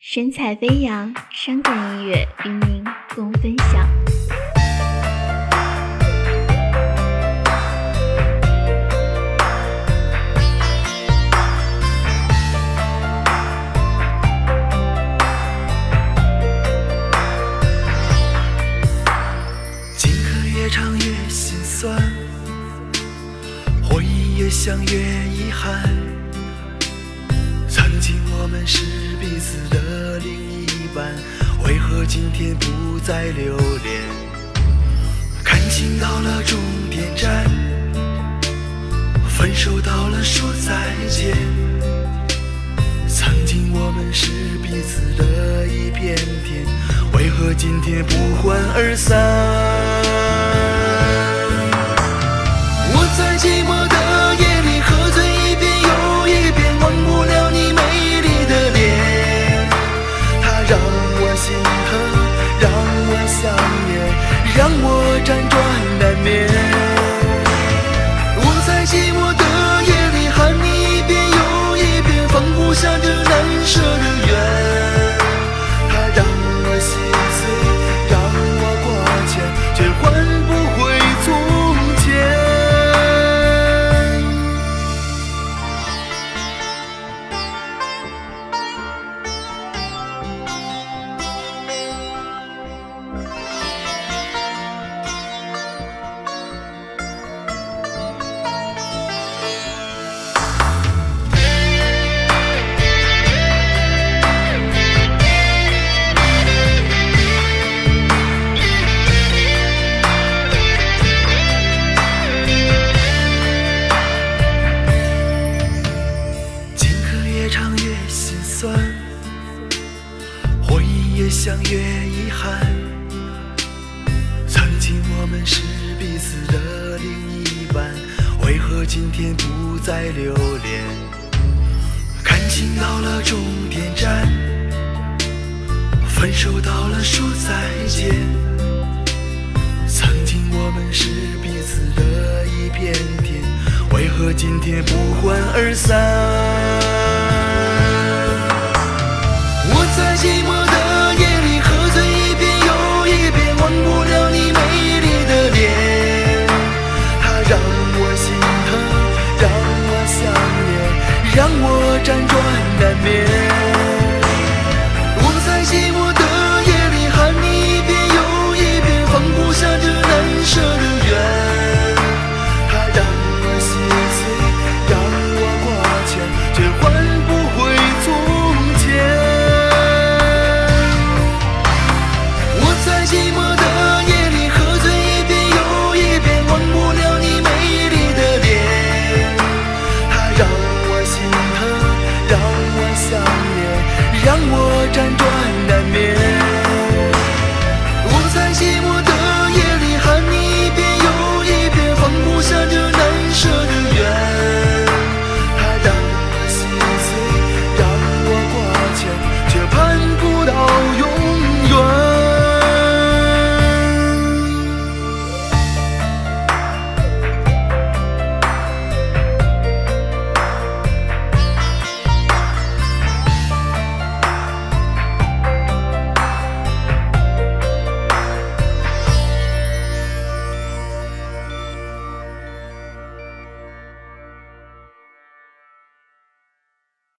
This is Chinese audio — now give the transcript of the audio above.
神采飞扬，伤感音乐与您共分享。情歌越唱越心酸，回忆越想越遗憾。曾经我们是彼此为何今天不再留恋？感情到了终点站，分手到了说再见。曾经我们是彼此的一片天，为何今天不欢而散？回忆越想越遗憾。曾经我们是彼此的另一半，为何今天不再留恋？感情到了终点站，分手到了说再见。曾经我们是彼此的一片天，为何今天不欢而散？让我辗转难眠。